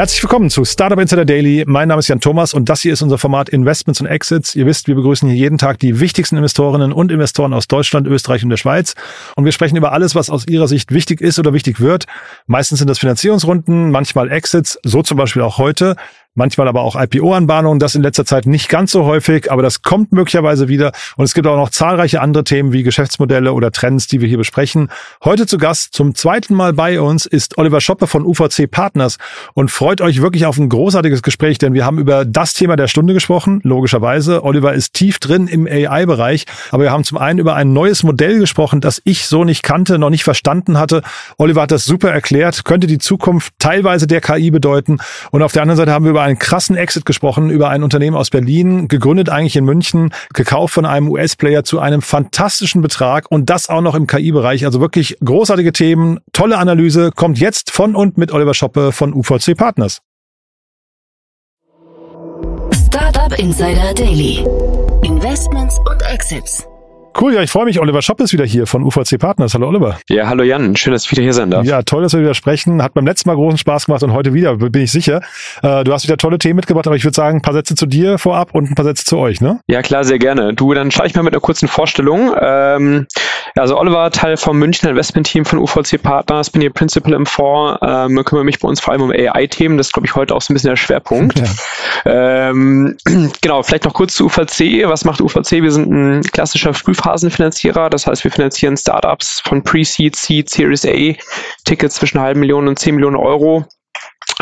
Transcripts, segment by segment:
Herzlich willkommen zu Startup Insider Daily. Mein Name ist Jan Thomas und das hier ist unser Format Investments und Exits. Ihr wisst, wir begrüßen hier jeden Tag die wichtigsten Investorinnen und Investoren aus Deutschland, Österreich und der Schweiz. Und wir sprechen über alles, was aus ihrer Sicht wichtig ist oder wichtig wird. Meistens sind das Finanzierungsrunden, manchmal Exits, so zum Beispiel auch heute manchmal aber auch IPO-Anbahnungen. Das in letzter Zeit nicht ganz so häufig, aber das kommt möglicherweise wieder. Und es gibt auch noch zahlreiche andere Themen wie Geschäftsmodelle oder Trends, die wir hier besprechen. Heute zu Gast zum zweiten Mal bei uns ist Oliver Schoppe von UVC Partners und freut euch wirklich auf ein großartiges Gespräch, denn wir haben über das Thema der Stunde gesprochen, logischerweise. Oliver ist tief drin im AI-Bereich, aber wir haben zum einen über ein neues Modell gesprochen, das ich so nicht kannte, noch nicht verstanden hatte. Oliver hat das super erklärt, könnte die Zukunft teilweise der KI bedeuten. Und auf der anderen Seite haben wir über einen krassen Exit gesprochen, über ein Unternehmen aus Berlin, gegründet eigentlich in München, gekauft von einem US-Player zu einem fantastischen Betrag und das auch noch im KI-Bereich. Also wirklich großartige Themen, tolle Analyse, kommt jetzt von und mit Oliver Schoppe von UVC Partners. Startup Insider Daily. Investments und Exits. Cool, ja, ich freue mich. Oliver Schopp ist wieder hier von UVC Partners. Hallo Oliver. Ja, hallo Jan. Schön, dass ich wieder hier sein darf. Ja, toll, dass wir wieder sprechen. Hat beim letzten Mal großen Spaß gemacht und heute wieder, bin ich sicher. Äh, du hast wieder tolle Themen mitgebracht, aber ich würde sagen, ein paar Sätze zu dir vorab und ein paar Sätze zu euch, ne? Ja, klar, sehr gerne. Du, dann schaue ich mal mit einer kurzen Vorstellung. Ähm, also Oliver, Teil vom Münchner Investment-Team von UVC Partners, bin hier Principal im Fonds, ähm, kümmere mich bei uns vor allem um AI-Themen. Das ist, glaube ich, heute auch so ein bisschen der Schwerpunkt. Ja. Ähm, genau, vielleicht noch kurz zu UVC. Was macht UVC? Wir sind ein klassischer Frühphasenfinanzierer Finanzierer. Das heißt, wir finanzieren Startups von Pre-Seed, Seed, Series A, Tickets zwischen halben Millionen und zehn Millionen Euro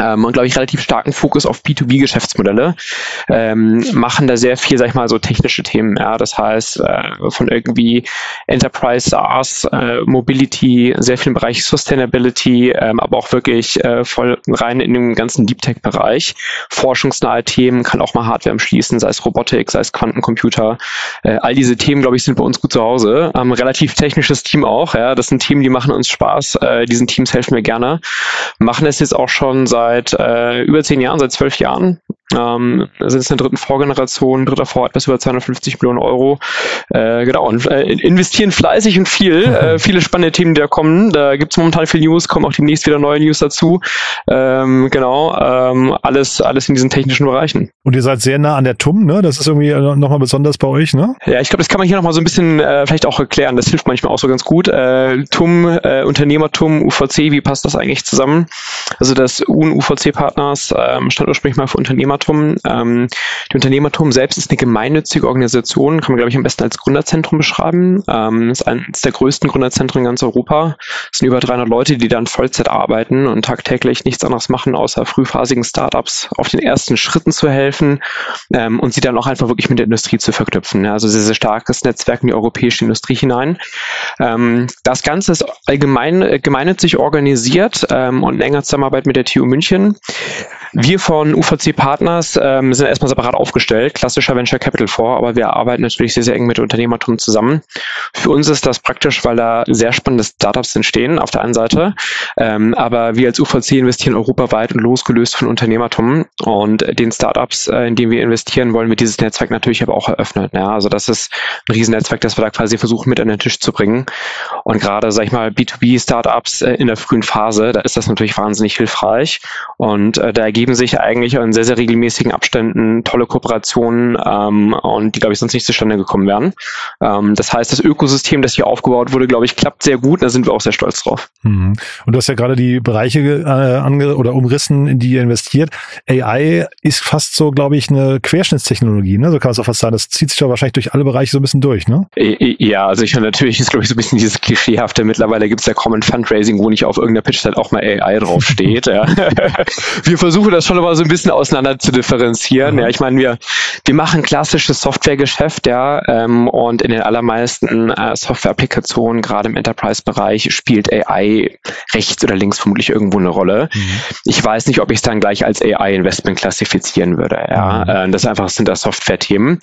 ähm, und glaube ich relativ starken Fokus auf B2B-Geschäftsmodelle, ähm, machen da sehr viel, sag ich mal, so technische Themen. Ja, das heißt äh, von irgendwie Enterprise SaaS, äh, Mobility, sehr viel im Bereich Sustainability, ähm, aber auch wirklich äh, voll rein in den ganzen Deep Tech-Bereich. Forschungsnahe Themen kann auch mal Hardware umschließen, sei es Robotik, sei es Quantencomputer. Äh, all diese Themen, glaube ich, sind bei uns gut zu Hause. Ähm, relativ technisches Team auch. Ja, das sind Themen, die machen uns Spaß. Äh, diesen Teams helfen wir gerne. Machen es jetzt auch schon seit seit äh, über zehn Jahren, seit zwölf Jahren. Ähm, sind es in der dritten Vorgeneration, dritter Vor etwas über 250 Millionen Euro. Äh, genau, und äh, investieren fleißig und viel. Äh, viele spannende Themen, die da kommen. Da gibt es momentan viel News, kommen auch demnächst wieder neue News dazu. Ähm, genau, ähm, alles, alles in diesen technischen Bereichen. Und ihr seid sehr nah an der TUM, ne? Das ist irgendwie nochmal besonders bei euch, ne? Ja, ich glaube, das kann man hier nochmal so ein bisschen äh, vielleicht auch erklären. Das hilft manchmal auch so ganz gut. Äh, TUM, äh, Unternehmertum, UVC, wie passt das eigentlich zusammen? Also das UN UVC-Partners ähm, stand ursprünglich mal für Unternehmertum. Ähm, die Unternehmertum selbst ist eine gemeinnützige Organisation, kann man, glaube ich, am besten als Gründerzentrum beschreiben. Ähm, ist eines der größten Gründerzentren in ganz Europa. Es sind über 300 Leute, die dann Vollzeit arbeiten und tagtäglich nichts anderes machen, außer frühphasigen Startups auf den ersten Schritten zu helfen ähm, und sie dann auch einfach wirklich mit der Industrie zu verknüpfen. Also sehr, sehr starkes Netzwerk in die europäische Industrie hinein. Ähm, das Ganze ist allgemein äh, gemeinnützig organisiert ähm, und in enger Zusammenarbeit mit der TU München. Wir von UVC Partners ähm, sind erstmal separat aufgestellt, klassischer Venture Capital vor, aber wir arbeiten natürlich sehr, sehr eng mit Unternehmertum zusammen. Für uns ist das praktisch, weil da sehr spannende Startups entstehen auf der einen Seite, ähm, aber wir als UVC investieren europaweit und losgelöst von Unternehmertum und den Startups, äh, in denen wir investieren, wollen wir dieses Netzwerk natürlich aber auch eröffnen. Ja? Also das ist ein Riesennetzwerk, das wir da quasi versuchen mit an den Tisch zu bringen. Und gerade, sag ich mal, B2B-Startups äh, in der frühen Phase, da ist das natürlich wahnsinnig hilfreich und äh, da ergeben sich eigentlich in sehr, sehr regelmäßigen Abständen tolle Kooperationen ähm, und die, glaube ich, sonst nicht zustande gekommen wären. Ähm, das heißt, das Ökosystem, das hier aufgebaut wurde, glaube ich, klappt sehr gut. Da sind wir auch sehr stolz drauf. Mhm. Und du hast ja gerade die Bereiche äh, ange oder umrissen, in die ihr investiert. AI ist fast so, glaube ich, eine Querschnittstechnologie. Ne? So kann man es auch fast sagen. Das zieht sich doch wahrscheinlich durch alle Bereiche so ein bisschen durch. Ne? Ja, also ich natürlich ist, glaube ich, so ein bisschen dieses Klischeehafte. Mittlerweile gibt es ja Common Fundraising, wo nicht auf irgendeiner Pitch halt auch mal AI draufsteht. ja. Wir versuchen versuche das schon aber so ein bisschen auseinander zu differenzieren. Mhm. Ja, ich meine, wir, wir machen klassisches Softwaregeschäft, ja, ähm, und in den allermeisten äh, Software-Applikationen, gerade im Enterprise-Bereich, spielt AI rechts oder links vermutlich irgendwo eine Rolle. Mhm. Ich weiß nicht, ob ich es dann gleich als AI-Investment klassifizieren würde. Ja, mhm. äh, das einfach sind das Software-Themen.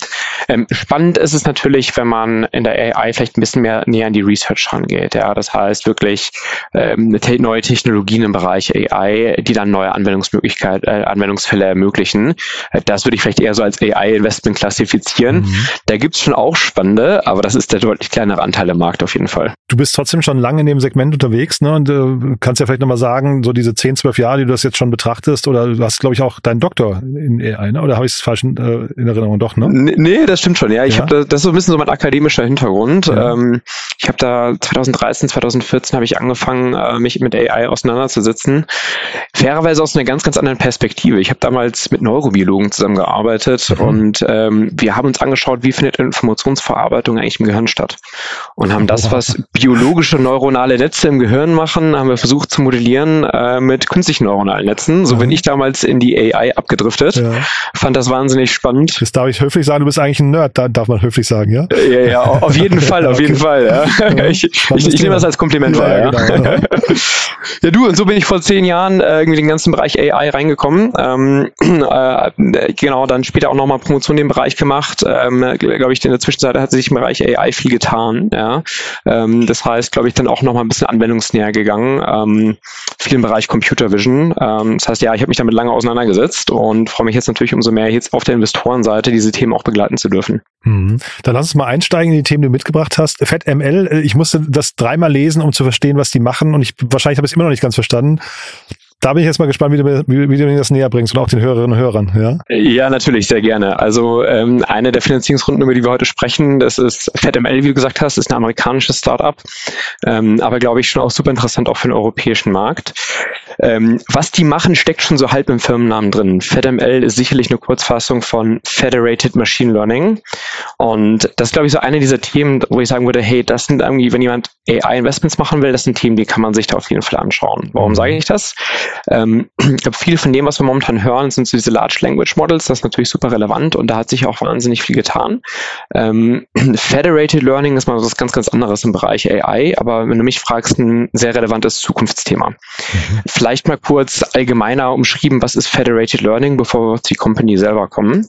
Ähm, spannend ist es natürlich, wenn man in der AI vielleicht ein bisschen mehr näher an die Research rangeht. Ja, das heißt wirklich ähm, neue Technologien im Bereich AI, die dann neue Anwendungsmöglichkeiten AI-Anwendungsfälle ermöglichen. Das würde ich vielleicht eher so als AI-Investment klassifizieren. Mhm. Da gibt's schon auch spannende, aber das ist der deutlich kleinere Anteil im Markt auf jeden Fall. Du bist trotzdem schon lange in dem Segment unterwegs ne? und äh, kannst ja vielleicht nochmal sagen, so diese 10, 12 Jahre, die du das jetzt schon betrachtest, oder du hast, glaube ich, auch deinen Doktor in AI, ne? oder habe ich es falsch in, äh, in Erinnerung? Doch, ne? Nee, das stimmt schon. Ja, ich ja. habe da, das ist so ein bisschen so mein akademischer Hintergrund. Ja. Ähm, ich habe da 2013, 2014 habe ich angefangen, äh, mich mit AI auseinanderzusetzen. Fairerweise aus einer ganz, ganz anderen Perspektive. Ich habe damals mit Neurobiologen zusammengearbeitet mhm. und ähm, wir haben uns angeschaut, wie findet Informationsverarbeitung eigentlich im Gehirn statt. Und haben das, was biologische neuronale Netze im Gehirn machen, haben wir versucht zu modellieren äh, mit künstlichen neuronalen Netzen. So bin ich damals in die AI abgedriftet. Ja. Fand das wahnsinnig spannend. Das darf ich höflich sagen, du bist eigentlich ein Nerd, da darf man höflich sagen, ja? Ja, ja, auf jeden Fall, auf jeden Fall. Ja. Ich, ich, ich nehme das als Kompliment wahr. Ja, genau, ja, du, und so bin ich vor zehn Jahren äh, irgendwie den ganzen Bereich AI reingekommen. Ähm, äh, genau, dann später auch nochmal Promotion in dem Bereich gemacht. Ähm, glaube ich, in der Zwischenzeit hat sich im Bereich AI viel getan. Ja. Ähm, das heißt, glaube ich, dann auch nochmal ein bisschen anwendungsnäher gegangen. Ähm, viel im Bereich Computer Vision. Ähm, das heißt, ja, ich habe mich damit lange auseinandergesetzt und freue mich jetzt natürlich umso mehr, jetzt auf der Investorenseite diese Themen auch begleiten zu dürfen. Mhm. Dann lass uns mal einsteigen in die Themen, die du mitgebracht hast. FedML, äh, ich musste das dreimal lesen, um zu verstehen, was die machen und ich wahrscheinlich habe ich es immer noch nicht ganz verstanden. Da bin ich jetzt mal gespannt, wie du, wie, wie du mir das näher bringst und auch den Hörerinnen und Hörern. Ja, ja natürlich, sehr gerne. Also ähm, eine der Finanzierungsrunden, über die wir heute sprechen, das ist FedML, wie du gesagt hast, ist ein amerikanisches Startup, ähm, aber glaube ich schon auch super interessant auch für den europäischen Markt. Ähm, was die machen, steckt schon so halb im Firmennamen drin. FedML ist sicherlich eine Kurzfassung von Federated Machine Learning. Und das ist, glaube ich, so eine dieser Themen, wo ich sagen würde, hey, das sind irgendwie, wenn jemand AI-Investments machen will, das sind Themen, die kann man sich da auf jeden Fall anschauen. Warum sage ich das? Ähm, ich glaube, viel von dem, was wir momentan hören, sind so diese Large Language Models. Das ist natürlich super relevant und da hat sich auch wahnsinnig viel getan. Ähm, Federated Learning ist mal was ganz, ganz anderes im Bereich AI, aber wenn du mich fragst, ein sehr relevantes Zukunftsthema. Mhm vielleicht mal kurz allgemeiner umschrieben, was ist Federated Learning, bevor wir auf die Company selber kommen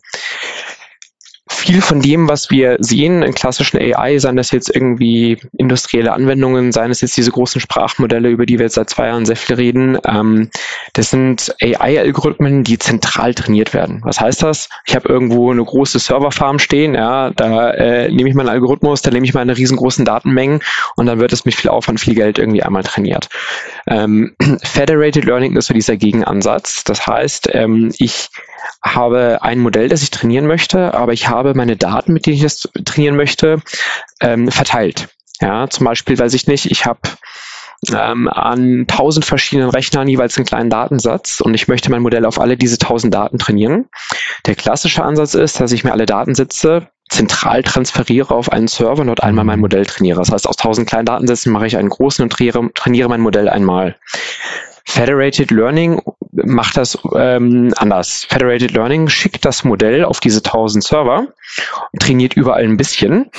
viel von dem, was wir sehen in klassischen AI, seien das jetzt irgendwie industrielle Anwendungen, seien es jetzt diese großen Sprachmodelle, über die wir jetzt seit zwei Jahren sehr viel reden, ähm, das sind AI-Algorithmen, die zentral trainiert werden. Was heißt das? Ich habe irgendwo eine große Serverfarm stehen, ja, da äh, nehme ich meinen Algorithmus, da nehme ich meine riesengroßen Datenmengen und dann wird es mit viel Aufwand, viel Geld irgendwie einmal trainiert. Ähm, Federated Learning ist so dieser Gegenansatz. Das heißt, ähm, ich habe ein Modell, das ich trainieren möchte, aber ich habe meine Daten, mit denen ich das trainieren möchte, ähm, verteilt. Ja, zum Beispiel weiß ich nicht, ich habe ähm, an tausend verschiedenen Rechnern jeweils einen kleinen Datensatz und ich möchte mein Modell auf alle diese tausend Daten trainieren. Der klassische Ansatz ist, dass ich mir alle Datensätze zentral transferiere auf einen Server und dort einmal mein Modell trainiere. Das heißt, aus tausend kleinen Datensätzen mache ich einen großen und trainiere, trainiere mein Modell einmal. Federated Learning macht das ähm, anders. Federated Learning schickt das Modell auf diese 1000 Server und trainiert überall ein bisschen.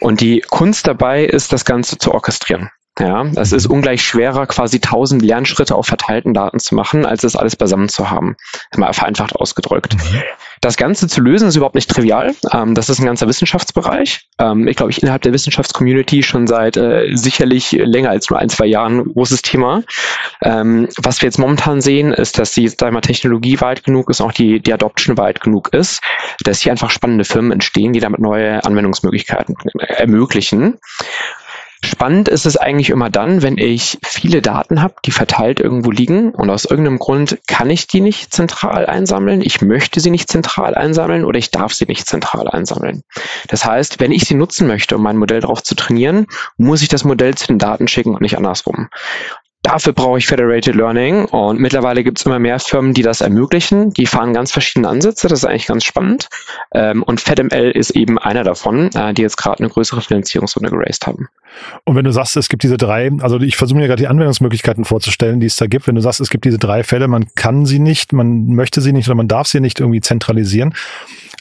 Und die Kunst dabei ist, das Ganze zu orchestrieren. Ja, es ist ungleich schwerer, quasi 1000 Lernschritte auf verteilten Daten zu machen, als es alles beisammen zu haben. Mal vereinfacht ausgedrückt. Mhm. Das Ganze zu lösen ist überhaupt nicht trivial. Ähm, das ist ein ganzer Wissenschaftsbereich. Ähm, ich glaube, ich innerhalb der Wissenschaftscommunity schon seit äh, sicherlich länger als nur ein, zwei Jahren großes Thema. Ähm, was wir jetzt momentan sehen, ist, dass die mal, Technologie weit genug ist, auch die, die Adoption weit genug ist, dass hier einfach spannende Firmen entstehen, die damit neue Anwendungsmöglichkeiten ermöglichen. Spannend ist es eigentlich immer dann, wenn ich viele Daten habe, die verteilt irgendwo liegen und aus irgendeinem Grund kann ich die nicht zentral einsammeln, ich möchte sie nicht zentral einsammeln oder ich darf sie nicht zentral einsammeln. Das heißt, wenn ich sie nutzen möchte, um mein Modell darauf zu trainieren, muss ich das Modell zu den Daten schicken und nicht andersrum. Dafür brauche ich Federated Learning und mittlerweile gibt es immer mehr Firmen, die das ermöglichen. Die fahren ganz verschiedene Ansätze, das ist eigentlich ganz spannend. Ähm, und FedML ist eben einer davon, äh, die jetzt gerade eine größere Finanzierungsrunde geraced haben. Und wenn du sagst, es gibt diese drei, also ich versuche mir gerade die Anwendungsmöglichkeiten vorzustellen, die es da gibt. Wenn du sagst, es gibt diese drei Fälle, man kann sie nicht, man möchte sie nicht oder man darf sie nicht irgendwie zentralisieren.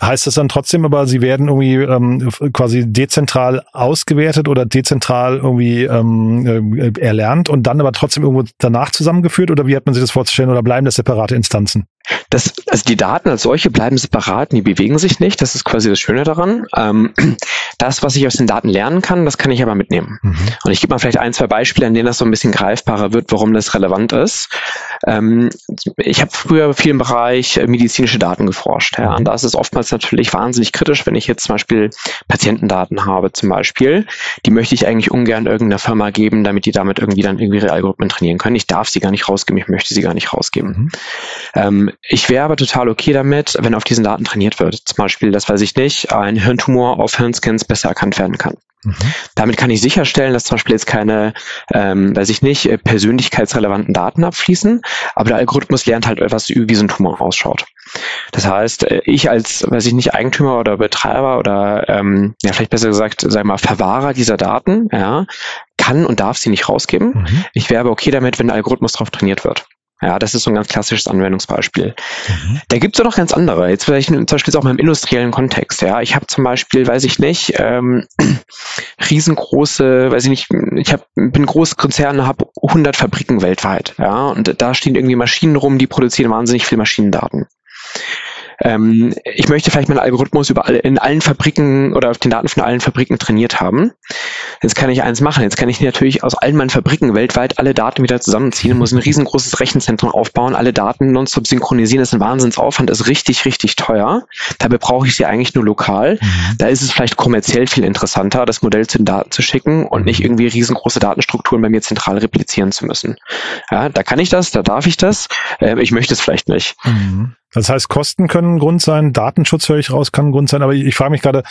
Heißt das dann trotzdem aber, sie werden irgendwie ähm, quasi dezentral ausgewertet oder dezentral irgendwie ähm, äh, erlernt und dann aber trotzdem irgendwo danach zusammengeführt oder wie hat man sich das vorzustellen oder bleiben das separate Instanzen? Das, also die Daten als solche bleiben separat, die bewegen sich nicht. Das ist quasi das Schöne daran. Ähm, das, was ich aus den Daten lernen kann, das kann ich aber mitnehmen. Mhm. Und ich gebe mal vielleicht ein, zwei Beispiele, an denen das so ein bisschen greifbarer wird, warum das relevant ist. Ähm, ich habe früher viel im Bereich äh, medizinische Daten geforscht. Ja, und da ist es oftmals natürlich wahnsinnig kritisch, wenn ich jetzt zum Beispiel Patientendaten habe, zum Beispiel. Die möchte ich eigentlich ungern irgendeiner Firma geben, damit die damit irgendwie dann irgendwie ihre Algorithmen trainieren können. Ich darf sie gar nicht rausgeben, ich möchte sie gar nicht rausgeben. Mhm. Ähm, ich wäre aber total okay damit, wenn auf diesen Daten trainiert wird. Zum Beispiel, das weiß ich nicht, ein Hirntumor auf Hirnscans besser erkannt werden kann. Mhm. Damit kann ich sicherstellen, dass zum Beispiel jetzt keine, ähm, weiß ich nicht, persönlichkeitsrelevanten Daten abfließen, aber der Algorithmus lernt halt etwas, so ein Tumor ausschaut. Das heißt, äh, ich als, weiß ich nicht, Eigentümer oder Betreiber oder ähm, ja vielleicht besser gesagt, sag mal, Verwahrer dieser Daten, ja, kann und darf sie nicht rausgeben. Mhm. Ich wäre aber okay damit, wenn der Algorithmus darauf trainiert wird. Ja, das ist so ein ganz klassisches Anwendungsbeispiel. Mhm. Da gibt es ja noch ganz andere. Jetzt vielleicht zum Beispiel auch mal im industriellen Kontext. Ja, ich habe zum Beispiel, weiß ich nicht, ähm, riesengroße, weiß ich nicht, ich hab, bin großes Konzern, habe 100 Fabriken weltweit. Ja, und da stehen irgendwie Maschinen rum, die produzieren wahnsinnig viel Maschinendaten ähm, ich möchte vielleicht meinen Algorithmus über alle, in allen Fabriken oder auf den Daten von allen Fabriken trainiert haben. Jetzt kann ich eins machen. Jetzt kann ich natürlich aus allen meinen Fabriken weltweit alle Daten wieder zusammenziehen, muss ein riesengroßes Rechenzentrum aufbauen, alle Daten nonstop synchronisieren. Das ist ein Wahnsinnsaufwand, ist richtig, richtig teuer. Dabei brauche ich sie eigentlich nur lokal. Mhm. Da ist es vielleicht kommerziell viel interessanter, das Modell zu den Daten zu schicken und nicht irgendwie riesengroße Datenstrukturen bei mir zentral replizieren zu müssen. Ja, da kann ich das, da darf ich das. Äh, ich möchte es vielleicht nicht. Mhm. Das heißt, Kosten können ein Grund sein, Datenschutz höre ich raus, kann ein Grund sein, aber ich, ich frage mich gerade,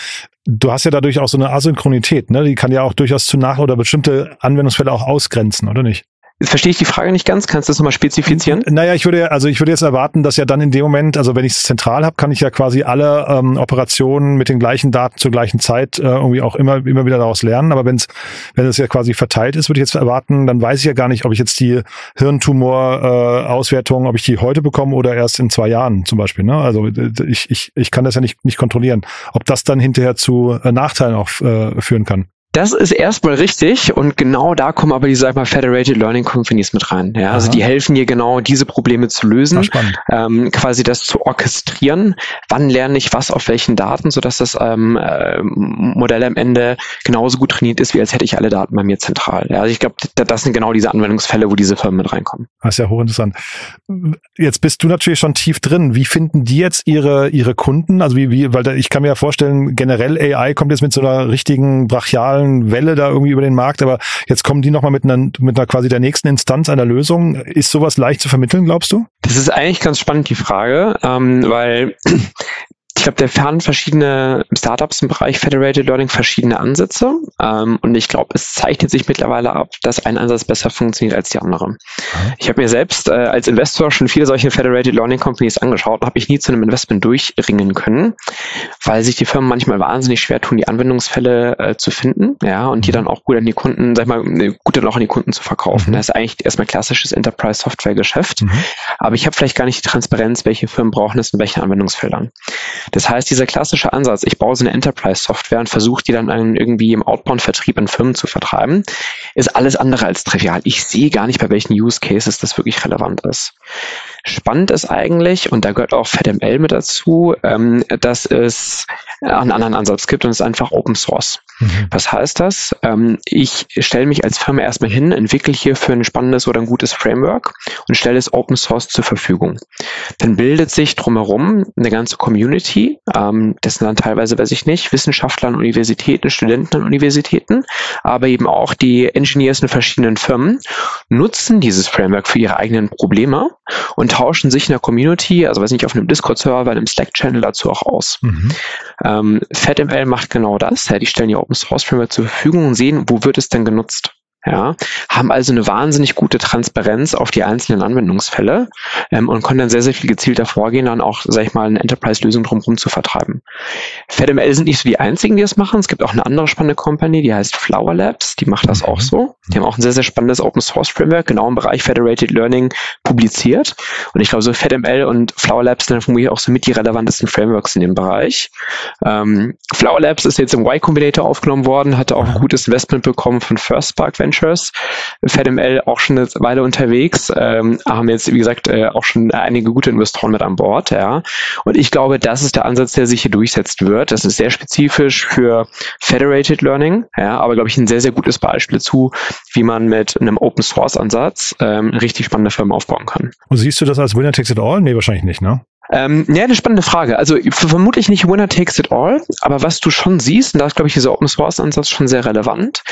du hast ja dadurch auch so eine Asynchronität, ne? Die kann ja auch durchaus zu nach oder bestimmte Anwendungsfälle auch ausgrenzen, oder nicht? Jetzt verstehe ich die Frage nicht ganz. Kannst du das nochmal spezifizieren? Naja, ich würde, also ich würde jetzt erwarten, dass ja dann in dem Moment, also wenn ich es zentral habe, kann ich ja quasi alle ähm, Operationen mit den gleichen Daten zur gleichen Zeit äh, irgendwie auch immer, immer wieder daraus lernen. Aber wenn's, wenn es ja quasi verteilt ist, würde ich jetzt erwarten, dann weiß ich ja gar nicht, ob ich jetzt die Hirntumor-Auswertung, äh, ob ich die heute bekomme oder erst in zwei Jahren zum Beispiel. Ne? Also ich, ich, ich kann das ja nicht, nicht kontrollieren, ob das dann hinterher zu äh, Nachteilen auch äh, führen kann. Das ist erstmal richtig und genau da kommen aber die, sag mal, Federated Learning Companies mit rein. Ja, also die helfen dir genau, diese Probleme zu lösen, ähm, quasi das zu orchestrieren. Wann lerne ich was auf welchen Daten, sodass das ähm, äh, Modell am Ende genauso gut trainiert ist, wie als hätte ich alle Daten bei mir zentral. Ja, also ich glaube, das sind genau diese Anwendungsfälle, wo diese Firmen mit reinkommen. Das ist ja hochinteressant. Jetzt bist du natürlich schon tief drin. Wie finden die jetzt ihre ihre Kunden? Also wie, wie weil da, ich kann mir ja vorstellen, generell AI kommt jetzt mit so einer richtigen brachialen digitalen Welle da irgendwie über den Markt, aber jetzt kommen die nochmal mit einer, mit einer quasi der nächsten Instanz einer Lösung. Ist sowas leicht zu vermitteln, glaubst du? Das ist eigentlich ganz spannend, die Frage, ähm, weil glaube, der fahren verschiedene Startups im Bereich Federated Learning verschiedene Ansätze. Ähm, und ich glaube, es zeichnet sich mittlerweile ab, dass ein Ansatz besser funktioniert als die andere. Ich habe mir selbst äh, als Investor schon viele solche Federated Learning Companies angeschaut und habe ich nie zu einem Investment durchringen können, weil sich die Firmen manchmal wahnsinnig schwer tun, die Anwendungsfälle äh, zu finden, ja, und die mhm. dann auch gut an die Kunden, sag ich mal, äh, gut dann auch an die Kunden zu verkaufen. Mhm. Das ist eigentlich erstmal klassisches Enterprise Software Geschäft. Mhm. Aber ich habe vielleicht gar nicht die Transparenz, welche Firmen brauchen es in welchen Anwendungsfeldern. Das heißt, dieser klassische Ansatz, ich baue so eine Enterprise-Software und versuche die dann irgendwie im Outbound-Vertrieb an Firmen zu vertreiben, ist alles andere als trivial. Ich sehe gar nicht, bei welchen Use Cases das wirklich relevant ist. Spannend ist eigentlich, und da gehört auch FedML mit dazu, ähm, dass es einen anderen Ansatz gibt und es ist einfach Open Source. Mhm. Was heißt das? Ähm, ich stelle mich als Firma erstmal hin, entwickle hierfür ein spannendes oder ein gutes Framework und stelle es Open Source zur Verfügung. Dann bildet sich drumherum eine ganze Community, ähm, das sind dann teilweise, weiß ich nicht, Wissenschaftler an Universitäten, Studenten an Universitäten, aber eben auch die Engineers in verschiedenen Firmen nutzen dieses Framework für ihre eigenen Probleme und tauschen sich in der Community, also weiß nicht, auf einem Discord-Server, einem Slack-Channel dazu auch aus. Mhm. Ähm, FedML macht genau das. Ja, die stellen ihr Open Source Framework zur Verfügung und sehen, wo wird es denn genutzt ja, haben also eine wahnsinnig gute Transparenz auf die einzelnen Anwendungsfälle ähm, und können dann sehr, sehr viel gezielter vorgehen, dann auch, sag ich mal, eine Enterprise-Lösung drumherum zu vertreiben. FedML sind nicht so die einzigen, die das machen. Es gibt auch eine andere spannende Company, die heißt Flower Labs, die macht das auch mhm. so. Die haben auch ein sehr, sehr spannendes Open Source Framework, genau im Bereich Federated Learning publiziert. Und ich glaube, so FedML und Flower Labs sind dann vermutlich auch so mit die relevantesten Frameworks in dem Bereich. Ähm, Flower Labs ist jetzt im Y Combinator aufgenommen worden, hatte auch ein gutes Investment bekommen von First Spark Venture Ventures. FedML auch schon eine Weile unterwegs, ähm, haben jetzt, wie gesagt, äh, auch schon einige gute Investoren mit an Bord. Ja. Und ich glaube, das ist der Ansatz, der sich hier durchsetzen wird. Das ist sehr spezifisch für Federated Learning, ja, aber glaube ich ein sehr, sehr gutes Beispiel zu, wie man mit einem Open Source Ansatz ähm, richtig spannende Firmen aufbauen kann. Und siehst du das als Winner Takes It All? Nee, wahrscheinlich nicht, ne? Ähm, ja, eine spannende Frage. Also vermutlich nicht Winner takes it all, aber was du schon siehst, und da ist, glaube ich, dieser Open Source Ansatz schon sehr relevant,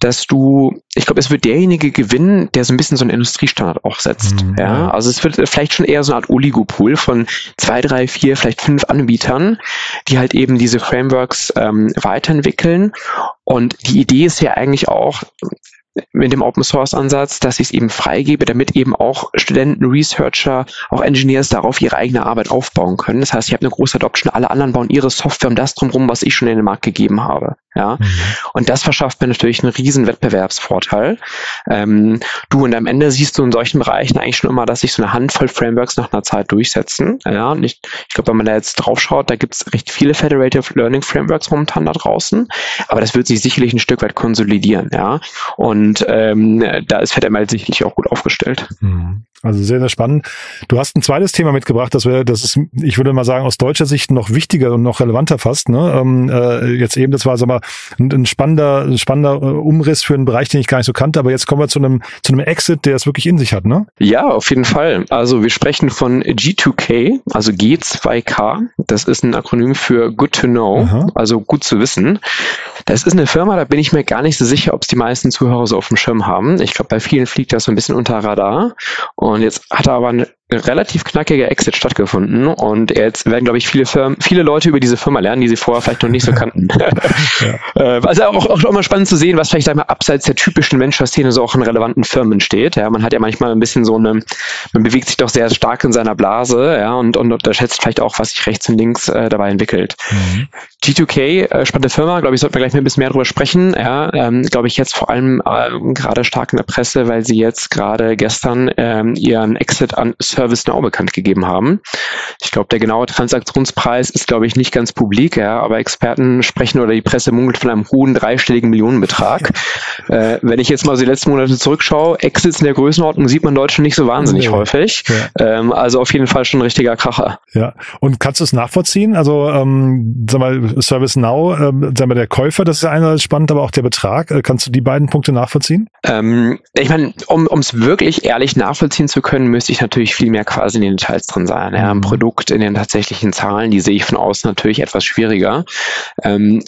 dass du, ich glaube, es wird derjenige gewinnen, der so ein bisschen so einen Industriestandard auch setzt. Mhm, ja? also es wird vielleicht schon eher so eine Art Oligopool von zwei, drei, vier, vielleicht fünf Anbietern, die halt eben diese Frameworks ähm, weiterentwickeln. Und die Idee ist ja eigentlich auch, mit dem Open Source Ansatz, dass ich es eben freigebe, damit eben auch Studenten, Researcher, auch Engineers darauf ihre eigene Arbeit aufbauen können. Das heißt, ich habe eine große Adoption, alle anderen bauen ihre Software um das drumherum, was ich schon in den Markt gegeben habe. Ja, mhm. und das verschafft mir natürlich einen riesen Wettbewerbsvorteil. Ähm, du und am Ende siehst du in solchen Bereichen eigentlich schon immer, dass sich so eine Handvoll Frameworks nach einer Zeit durchsetzen. Ja, und ich, ich glaube, wenn man da jetzt drauf schaut, da gibt es recht viele Federative Learning Frameworks momentan da draußen, aber das wird sich sicherlich ein Stück weit konsolidieren. Ja, und ähm, da ist FedML sicherlich auch gut aufgestellt. Mhm. Also sehr, sehr spannend. Du hast ein zweites Thema mitgebracht, das wäre, das ist, ich würde mal sagen, aus deutscher Sicht noch wichtiger und noch relevanter fast. Ne? Ähm, äh, jetzt eben, das war sag mal, ein, ein spannender, ein spannender äh, Umriss für einen Bereich, den ich gar nicht so kannte, aber jetzt kommen wir zu einem, zu einem Exit, der es wirklich in sich hat, ne? Ja, auf jeden Fall. Also wir sprechen von G2K, also G2K. Das ist ein Akronym für Good to Know, Aha. also gut zu wissen. Das ist eine Firma, da bin ich mir gar nicht so sicher, ob es die meisten Zuhörer so auf dem Schirm haben. Ich glaube, bei vielen fliegt das so ein bisschen unter Radar. Und jetzt hat er aber eine relativ knackiger Exit stattgefunden und jetzt werden, glaube ich, viele Firmen, viele Leute über diese Firma lernen, die sie vorher vielleicht noch nicht so kannten. ja. Also auch, auch immer spannend zu sehen, was vielleicht einmal abseits der typischen Venture-Szene so auch in relevanten Firmen steht. Ja, man hat ja manchmal ein bisschen so eine, man bewegt sich doch sehr stark in seiner Blase, ja, und, und unterschätzt vielleicht auch, was sich rechts und links äh, dabei entwickelt. Mhm. G2K, äh, spannende Firma, glaube ich, sollten wir gleich mal ein bisschen mehr darüber sprechen. Ja, ähm, glaube ich, jetzt vor allem äh, gerade stark in der Presse, weil sie jetzt gerade gestern ähm, ihren Exit an ServiceNow bekannt gegeben haben. Ich glaube, der genaue Transaktionspreis ist, glaube ich, nicht ganz publik, ja, aber Experten sprechen oder die Presse munkelt von einem hohen dreistelligen Millionenbetrag. Ja. Äh, wenn ich jetzt mal so die letzten Monate zurückschaue, Exits in der Größenordnung sieht man Deutschland nicht so wahnsinnig nee. häufig. Ja. Ähm, also auf jeden Fall schon ein richtiger Kracher. Ja, und kannst du es nachvollziehen? Also, ähm, sag mal, ServiceNow, ähm, sag mal, der Käufer, das ist ja einerseits spannend, aber auch der Betrag. Äh, kannst du die beiden Punkte nachvollziehen? Ähm, ich meine, um es wirklich ehrlich nachvollziehen zu können, müsste ich natürlich viel mehr quasi in den Details drin sein. Ja, Im mhm. Produkt, in den tatsächlichen Zahlen, die sehe ich von außen natürlich etwas schwieriger. Ähm,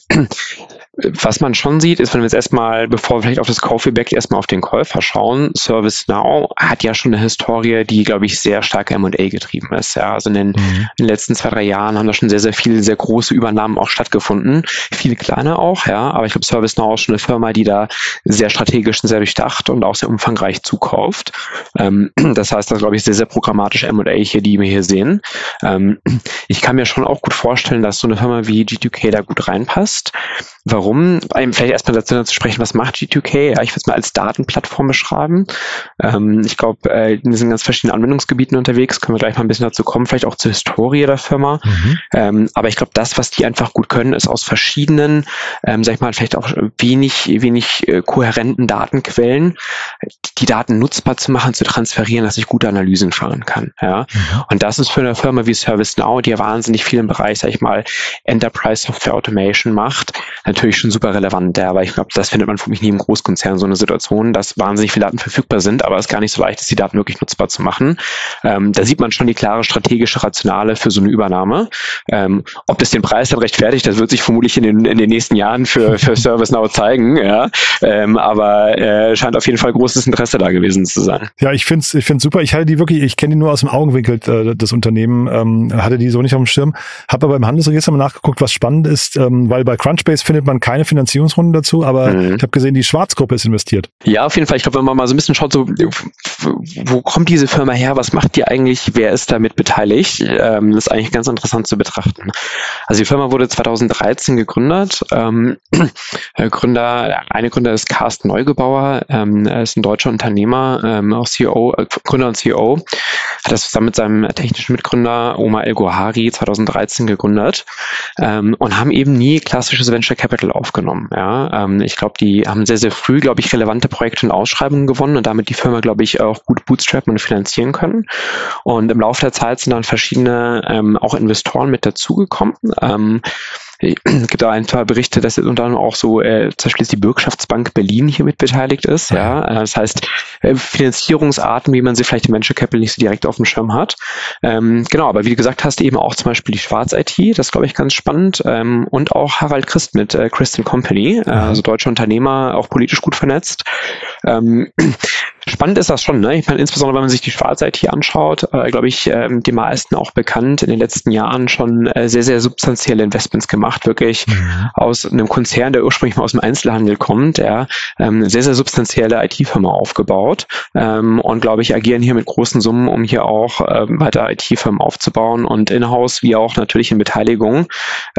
was man schon sieht, ist, wenn wir jetzt erstmal, bevor wir vielleicht auf das Kaufeback erstmal auf den Käufer schauen, ServiceNow hat ja schon eine Historie, die, glaube ich, sehr stark M&A getrieben ist. Ja, also in den, mhm. in den, letzten zwei, drei Jahren haben da schon sehr, sehr viele, sehr große Übernahmen auch stattgefunden. Viele kleine auch, ja, aber ich glaube, ServiceNow ist schon eine Firma, die da sehr strategisch und sehr durchdacht und auch sehr umfangreich zukauft. Ähm, das heißt, das glaube ich, sehr, sehr programmatisch M&A hier, die wir hier sehen. Ähm, ich kann mir schon auch gut vorstellen, dass so eine Firma wie G2K da gut reinpasst. Warum? Vielleicht erstmal dazu zu sprechen, was macht G2K? Ja, ich würde es mal als Datenplattform beschreiben. Ähm, ich glaube, äh, wir sind in ganz verschiedenen Anwendungsgebieten unterwegs, können wir gleich mal ein bisschen dazu kommen, vielleicht auch zur Historie der Firma. Mhm. Ähm, aber ich glaube, das, was die einfach gut können, ist aus verschiedenen, ähm, sag ich mal, vielleicht auch wenig, wenig äh, kohärenten Datenquellen, die Daten nutzbar zu machen, zu transferieren, dass ich gute Analysen fahren kann. Ja? Mhm. Und das ist für eine Firma wie ServiceNow, die ja wahnsinnig viel im Bereich, sag ich mal, Enterprise Software Automation macht, natürlich schon super relevant, ja, aber ich glaube, das findet man für mich nie im Großkonzern, so eine Situation, dass wahnsinnig viele Daten verfügbar sind, aber es gar nicht so leicht ist, die Daten wirklich nutzbar zu machen. Ähm, da sieht man schon die klare strategische Rationale für so eine Übernahme. Ähm, ob das den Preis dann rechtfertigt, das wird sich vermutlich in den, in den nächsten Jahren für, für ServiceNow zeigen, ja, ähm, aber äh, scheint auf jeden Fall großes Interesse da gewesen zu sein. Ja, ich finde es ich find's super. Ich halte die wirklich, ich kenne die nur aus dem Augenwinkel äh, des Unternehmen, ähm, hatte die so nicht auf dem Schirm, habe aber im Handelsregister mal nachgeguckt, was spannend ist, ähm, weil bei Crunchbase findet man keine Finanzierungsrunde dazu, aber mhm. ich habe gesehen, die Schwarzgruppe ist investiert. Ja, auf jeden Fall. Ich glaube, wenn man mal so ein bisschen schaut, so, wo kommt diese Firma her, was macht die eigentlich, wer ist damit beteiligt, ähm, das ist eigentlich ganz interessant zu betrachten. Also die Firma wurde 2013 gegründet. Ähm, Gründer, eine Gründer ist Carsten Neugebauer, ähm, er ist ein deutscher Unternehmer, ähm, auch CEO, äh, Gründer und CEO. Hat das zusammen mit seinem technischen Mitgründer Omar El Gohari 2013 gegründet ähm, und haben eben nie klassisches Venture Capital aufgenommen. Ja? Ähm, ich glaube, die haben sehr, sehr früh, glaube ich, relevante Projekte und Ausschreibungen gewonnen und damit die Firma, glaube ich, auch gut bootstrappen und finanzieren können. Und im Laufe der Zeit sind dann verschiedene ähm, auch Investoren mit dazugekommen. Ähm, es gibt da ein paar Berichte, dass unter anderem auch so äh, zum Beispiel die Bürgschaftsbank Berlin hier mit beteiligt ist. Ja, äh, das heißt äh, Finanzierungsarten, wie man sie vielleicht im Venture Capital nicht so direkt auf dem Schirm hat. Ähm, genau, aber wie du gesagt hast, eben auch zum Beispiel die Schwarz IT, das glaube ich ganz spannend ähm, und auch Harald Christ mit äh, Christ Company, äh, also deutsche Unternehmer, auch politisch gut vernetzt. Ähm, Spannend ist das schon, ne? Ich meine, insbesondere wenn man sich die Schwarz-IT anschaut, äh, glaube ich, ähm, die meisten auch bekannt, in den letzten Jahren schon äh, sehr, sehr substanzielle Investments gemacht, wirklich mhm. aus einem Konzern, der ursprünglich mal aus dem Einzelhandel kommt, ja, ähm, sehr, sehr substanzielle IT-Firma aufgebaut ähm, und glaube ich, agieren hier mit großen Summen, um hier auch ähm, weiter IT-Firmen aufzubauen und in-house wie auch natürlich in Beteiligung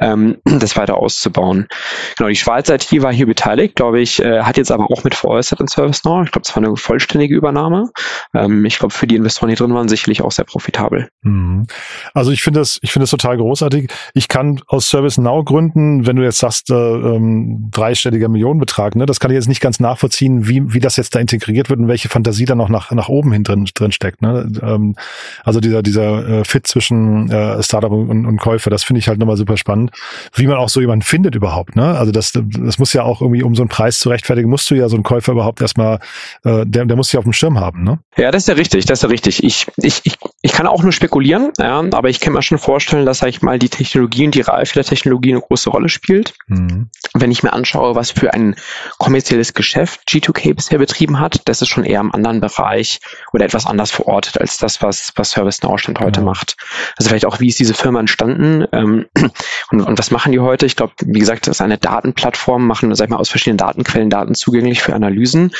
ähm, das weiter auszubauen. Genau, die Schweiz IT war hier beteiligt, glaube ich, äh, hat jetzt aber auch mit veräußert in ServiceNow. Ich glaube, es war eine vollständige vollständige Übernahme. Ähm, ich glaube, für die Investoren, die drin waren, sicherlich auch sehr profitabel. Mhm. Also ich finde das, ich finde das total großartig. Ich kann aus ServiceNow Gründen, wenn du jetzt sagst, äh, ähm, dreistelliger Millionenbetrag, ne, das kann ich jetzt nicht ganz nachvollziehen, wie, wie das jetzt da integriert wird und welche Fantasie da noch nach, nach oben hin drin, drin steckt. Ne? Ähm, also dieser, dieser äh, Fit zwischen äh, Startup und, und Käufer, das finde ich halt nochmal super spannend. Wie man auch so jemanden findet überhaupt. Ne? Also das, das muss ja auch irgendwie, um so einen Preis zu rechtfertigen, musst du ja so einen Käufer überhaupt erstmal, äh, der, der muss ja auf dem Schirm haben, ne? Ja, das ist ja richtig, das ist ja richtig. Ich, ich, ich, ich kann auch nur spekulieren, ja, aber ich kann mir schon vorstellen, dass, sag ich mal, die Technologie und die Reife der Technologie eine große Rolle spielt. Mhm. Wenn ich mir anschaue, was für ein kommerzielles Geschäft G2K bisher betrieben hat, das ist schon eher im anderen Bereich oder etwas anders verortet als das, was, was ServiceNow Stand heute ja. macht. Also vielleicht auch, wie ist diese Firma entstanden ähm, und, und was machen die heute? Ich glaube, wie gesagt, das ist eine Datenplattform, machen, sag ich mal, aus verschiedenen Datenquellen Daten zugänglich für Analysen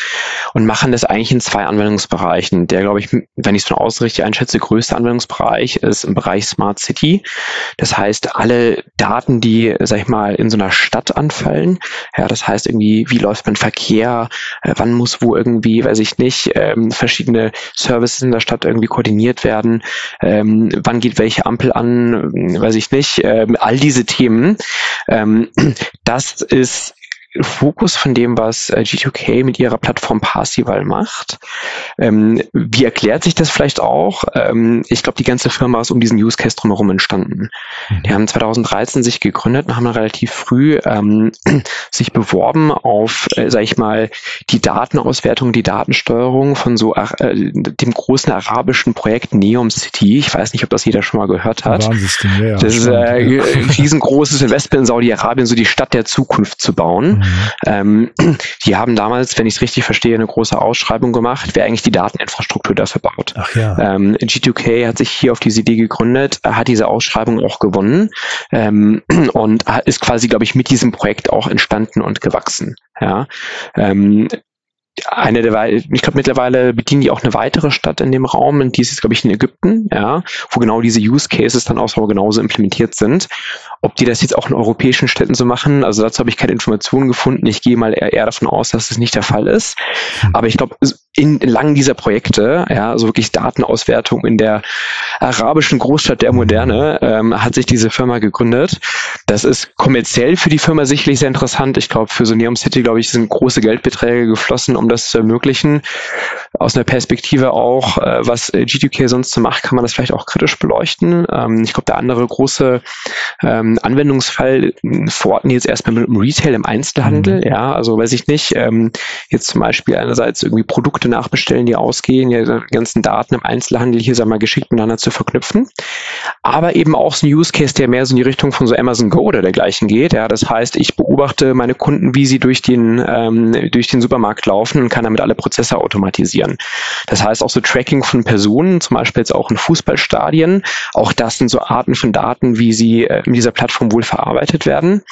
und machen das eigentlich in zwei Anwendungsbereichen. Der, glaube ich, wenn ich es von außen richtig einschätze, größte Anwendungsbereich ist im Bereich Smart City. Das heißt, alle Daten, die, sag ich mal, in so einer Stadt anfallen, ja, das heißt irgendwie, wie läuft mein Verkehr, äh, wann muss wo irgendwie, weiß ich nicht, ähm, verschiedene Services in der Stadt irgendwie koordiniert werden, ähm, wann geht welche Ampel an, weiß ich nicht, ähm, all diese Themen. Ähm, das ist Fokus von dem, was äh, G2K mit ihrer Plattform Parsival macht. Ähm, wie erklärt sich das vielleicht auch? Ähm, ich glaube, die ganze Firma ist um diesen Use Case drumherum entstanden. Mhm. Die haben 2013 sich gegründet und haben relativ früh ähm, sich beworben auf, äh, sag ich mal, die Datenauswertung, die Datensteuerung von so äh, dem großen arabischen Projekt Neom City. Ich weiß nicht, ob das jeder schon mal gehört hat. Ja, das ist äh, ein riesengroßes Investment in Saudi-Arabien, so die Stadt der Zukunft zu bauen. Mhm. Ähm, die haben damals, wenn ich es richtig verstehe, eine große Ausschreibung gemacht, wer eigentlich die Dateninfrastruktur dafür baut. Ach ja. Ähm, G2K hat sich hier auf diese Idee gegründet, hat diese Ausschreibung auch gewonnen ähm, und ist quasi, glaube ich, mit diesem Projekt auch entstanden und gewachsen. Ja, ähm, eine der, ich glaube mittlerweile bedienen die auch eine weitere Stadt in dem Raum, und die ist jetzt glaube ich in Ägypten, ja, wo genau diese Use Cases dann auch so genauso implementiert sind. Ob die das jetzt auch in europäischen Städten so machen, also dazu habe ich keine Informationen gefunden. Ich gehe mal eher, eher davon aus, dass das nicht der Fall ist. Hm. Aber ich glaube, in lang dieser Projekte, ja, also wirklich Datenauswertung in der arabischen Großstadt der Moderne, ähm, hat sich diese Firma gegründet. Das ist kommerziell für die Firma sicherlich sehr interessant. Ich glaube, für so Neom City, glaube ich, sind große Geldbeträge geflossen, um das zu ermöglichen. Aus einer Perspektive auch, äh, was G2K sonst so macht, kann man das vielleicht auch kritisch beleuchten. Ähm, ich glaube, der andere große ähm, Anwendungsfall verorten jetzt erstmal mit dem Retail im Einzelhandel. Mhm. Ja, also weiß ich nicht, ähm, jetzt zum Beispiel einerseits irgendwie Produkte nachbestellen, die ausgehen, die ganzen Daten im Einzelhandel hier, wir mal, geschickt miteinander zu verknüpfen. Aber eben auch so ein Use Case, der mehr so in die Richtung von so Amazon Go oder dergleichen geht. Ja, das heißt, ich beobachte meine Kunden, wie sie durch den, ähm, durch den Supermarkt laufen und kann damit alle Prozesse automatisieren. Das heißt auch so Tracking von Personen, zum Beispiel jetzt auch in Fußballstadien. Auch das sind so Arten von Daten, wie sie äh, in dieser Plattform wohl verarbeitet werden.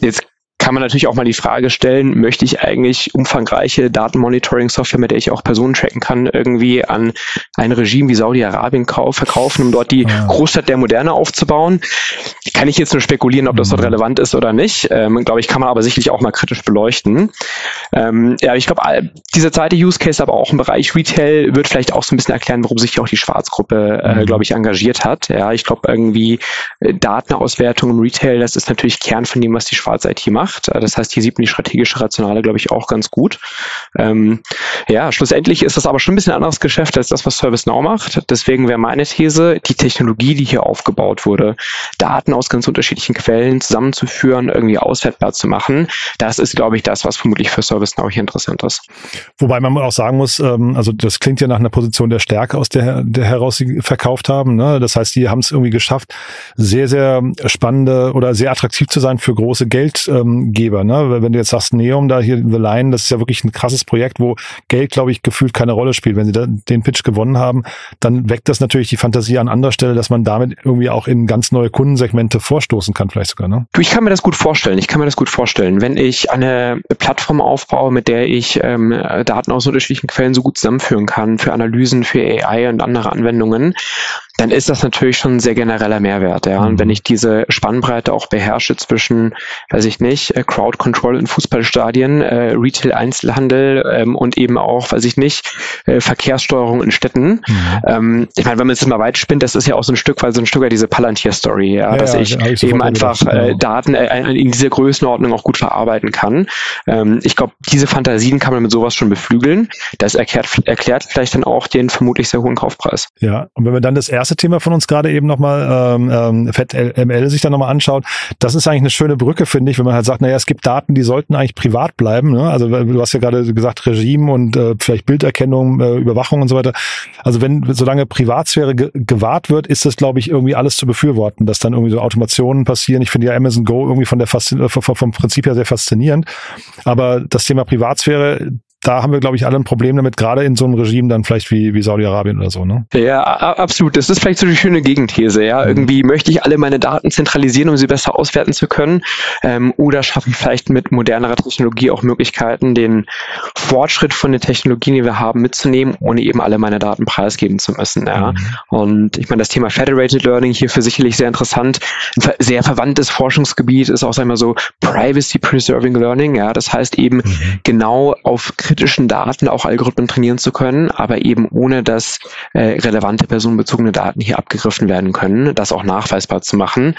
Jetzt kann man natürlich auch mal die Frage stellen, möchte ich eigentlich umfangreiche Datenmonitoring-Software, mit der ich auch Personen tracken kann, irgendwie an ein Regime wie Saudi-Arabien verkaufen, um dort die ja. Großstadt der Moderne aufzubauen? Kann ich jetzt nur spekulieren, ob das dort mhm. relevant ist oder nicht. Ähm, glaube ich, kann man aber sicherlich auch mal kritisch beleuchten. Ähm, ja, ich glaube, dieser zweite Use Case, aber auch im Bereich Retail, wird vielleicht auch so ein bisschen erklären, warum sich auch die Schwarzgruppe, äh, mhm. glaube ich, engagiert hat. Ja, ich glaube, irgendwie äh, Datenauswertung im Retail, das ist natürlich Kern von dem, was die Schwarz-IT macht. Äh, das heißt, hier sieht man die strategische Rationale, glaube ich, auch ganz gut. Ähm, ja, schlussendlich ist das aber schon ein bisschen anderes Geschäft als das, was ServiceNow macht. Deswegen wäre meine These, die Technologie, die hier aufgebaut wurde, Daten aus ganz unterschiedlichen Quellen zusammenzuführen, irgendwie auswertbar zu machen, das ist, glaube ich, das, was vermutlich für ServiceNow hier interessant ist. Wobei man auch sagen muss, ähm, also das klingt ja nach einer Position der Stärke, aus der, der heraus sie verkauft haben. Ne? Das heißt, die haben es irgendwie geschafft, sehr, sehr spannende oder sehr attraktiv zu sein für große Geldgeber. Ne? Wenn du jetzt sagst, Neum, da hier The Line, das ist ja wirklich ein krasses Projekt, wo Geld, glaube ich, gefühlt keine Rolle spielt. Wenn sie da den Pitch gewonnen haben, dann weckt das natürlich die Fantasie an anderer Stelle, dass man damit irgendwie auch in ganz neue Kundensegmente vorstoßen kann, vielleicht sogar. Ne? Ich kann mir das gut vorstellen. Ich kann mir das gut vorstellen. Wenn ich eine Plattform aufbaue, mit der ich ähm, Daten aus unterschiedlichen Quellen so gut zusammenführen kann für Analysen, für AI und andere Anwendungen, dann ist das natürlich schon ein sehr genereller Mehrwert. Ja. Und wenn mhm. ich diese Spannbreite auch beherrsche zwischen, weiß ich nicht, äh, Crowd Control in Fußballstadien, äh, Retail-Einzelhandel ähm, und eben auch, weiß ich nicht, äh, Verkehrssteuerung in Städten. Mhm. Ähm, ich meine, wenn man es mal weit spinnt, das ist ja auch so ein Stück weit so ein Stück weit diese Palantir-Story, ja, ja, dass ja, ich ja, eben einfach äh, genau. Daten äh, in dieser Größenordnung auch gut verarbeiten kann. Ähm, ich glaube, diese Fantasien kann man mit sowas schon beflügeln. Das erklärt, erklärt vielleicht dann auch den vermutlich sehr hohen Kaufpreis. Ja, und wenn wir dann das erste erste Thema von uns gerade eben nochmal, ähm, ähm, FedML sich dann nochmal anschaut, das ist eigentlich eine schöne Brücke, finde ich, wenn man halt sagt, naja, es gibt Daten, die sollten eigentlich privat bleiben. Ne? Also du hast ja gerade gesagt, Regime und äh, vielleicht Bilderkennung, äh, Überwachung und so weiter. Also wenn, solange Privatsphäre ge gewahrt wird, ist das, glaube ich, irgendwie alles zu befürworten, dass dann irgendwie so Automationen passieren. Ich finde ja Amazon Go irgendwie von der Faszin äh, vom Prinzip her sehr faszinierend. Aber das Thema Privatsphäre, da haben wir, glaube ich, alle ein Problem damit, gerade in so einem Regime dann vielleicht wie, wie Saudi-Arabien oder so, ne? Ja, absolut. Das ist vielleicht so die schöne Gegenthese, ja. Mhm. Irgendwie möchte ich alle meine Daten zentralisieren, um sie besser auswerten zu können. Ähm, oder schaffe ich vielleicht mit modernerer Technologie auch Möglichkeiten, den Fortschritt von den Technologien, die wir haben, mitzunehmen, ohne eben alle meine Daten preisgeben zu müssen. Ja. Mhm. Und ich meine, das Thema Federated Learning hierfür sicherlich sehr interessant. Ein sehr verwandtes Forschungsgebiet ist auch, sagen wir so, Privacy Preserving Learning. Ja, das heißt eben mhm. genau auf kritischen Daten auch Algorithmen trainieren zu können, aber eben ohne, dass äh, relevante personenbezogene Daten hier abgegriffen werden können, das auch nachweisbar zu machen.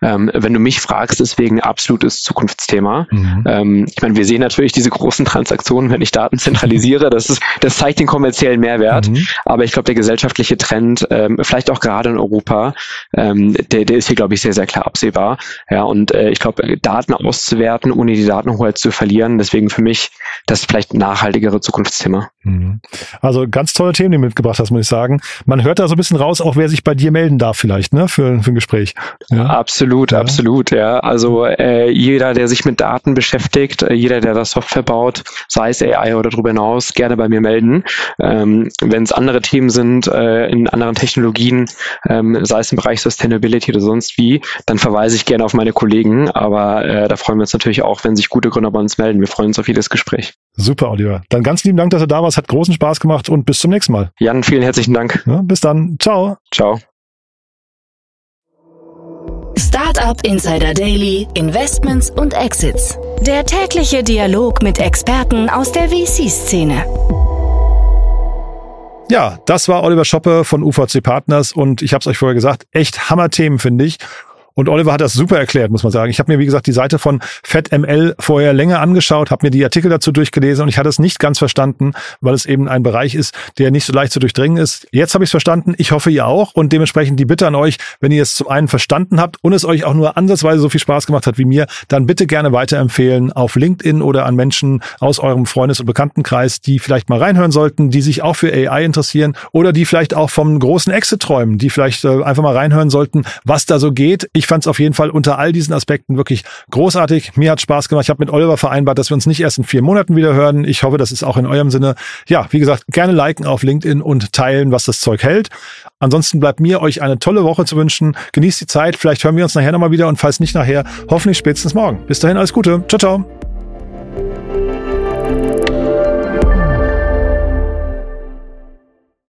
Ähm, wenn du mich fragst, deswegen absolutes Zukunftsthema. Mhm. Ähm, ich meine, wir sehen natürlich diese großen Transaktionen, wenn ich Daten zentralisiere, das ist, das zeigt den kommerziellen Mehrwert. Mhm. Aber ich glaube, der gesellschaftliche Trend, ähm, vielleicht auch gerade in Europa, ähm, der, der ist hier, glaube ich, sehr, sehr klar absehbar. Ja, und äh, ich glaube, Daten auszuwerten, ohne die Datenhoheit zu verlieren, deswegen für mich das vielleicht nach nachhaltigere Zukunftsthema. Mhm. Also ganz tolle Themen, die du mitgebracht hast, muss ich sagen. Man hört da so ein bisschen raus, auch wer sich bei dir melden darf vielleicht, ne, für, für ein Gespräch. Ja. Absolut, ja. absolut, ja. Also äh, jeder, der sich mit Daten beschäftigt, äh, jeder, der das Software baut, sei es AI oder darüber hinaus, gerne bei mir melden. Ähm, Wenn es andere Themen sind, äh, in anderen Technologien, ähm, sei es im Bereich Sustainability oder sonst wie, dann verweise ich gerne auf meine Kollegen. Aber äh, da freuen wir uns natürlich auch, wenn sich gute Gründer bei uns melden. Wir freuen uns auf jedes Gespräch. Super, Oliver. Dann ganz lieben Dank, dass du da warst. Hat großen Spaß gemacht und bis zum nächsten Mal. Jan, vielen herzlichen Dank. Ja, bis dann. Ciao. Ciao. Startup Insider Daily, Investments und Exits. Der tägliche Dialog mit Experten aus der VC-Szene. Ja, das war Oliver Schoppe von UVC Partners und ich habe es euch vorher gesagt, echt Hammer-Themen, finde ich. Und Oliver hat das super erklärt, muss man sagen. Ich habe mir, wie gesagt, die Seite von FedML vorher länger angeschaut, habe mir die Artikel dazu durchgelesen und ich hatte es nicht ganz verstanden, weil es eben ein Bereich ist, der nicht so leicht zu durchdringen ist. Jetzt habe ich es verstanden. Ich hoffe, ihr auch. Und dementsprechend die Bitte an euch, wenn ihr es zum einen verstanden habt und es euch auch nur ansatzweise so viel Spaß gemacht hat wie mir, dann bitte gerne weiterempfehlen auf LinkedIn oder an Menschen aus eurem Freundes- und Bekanntenkreis, die vielleicht mal reinhören sollten, die sich auch für AI interessieren oder die vielleicht auch vom großen Exit träumen, die vielleicht äh, einfach mal reinhören sollten, was da so geht. Ich fand es auf jeden Fall unter all diesen Aspekten wirklich großartig. Mir hat Spaß gemacht. Ich habe mit Oliver vereinbart, dass wir uns nicht erst in vier Monaten wieder hören. Ich hoffe, das ist auch in eurem Sinne. Ja, wie gesagt, gerne liken auf LinkedIn und teilen, was das Zeug hält. Ansonsten bleibt mir euch eine tolle Woche zu wünschen. Genießt die Zeit. Vielleicht hören wir uns nachher nochmal wieder und falls nicht nachher, hoffentlich spätestens morgen. Bis dahin alles Gute. Ciao, ciao.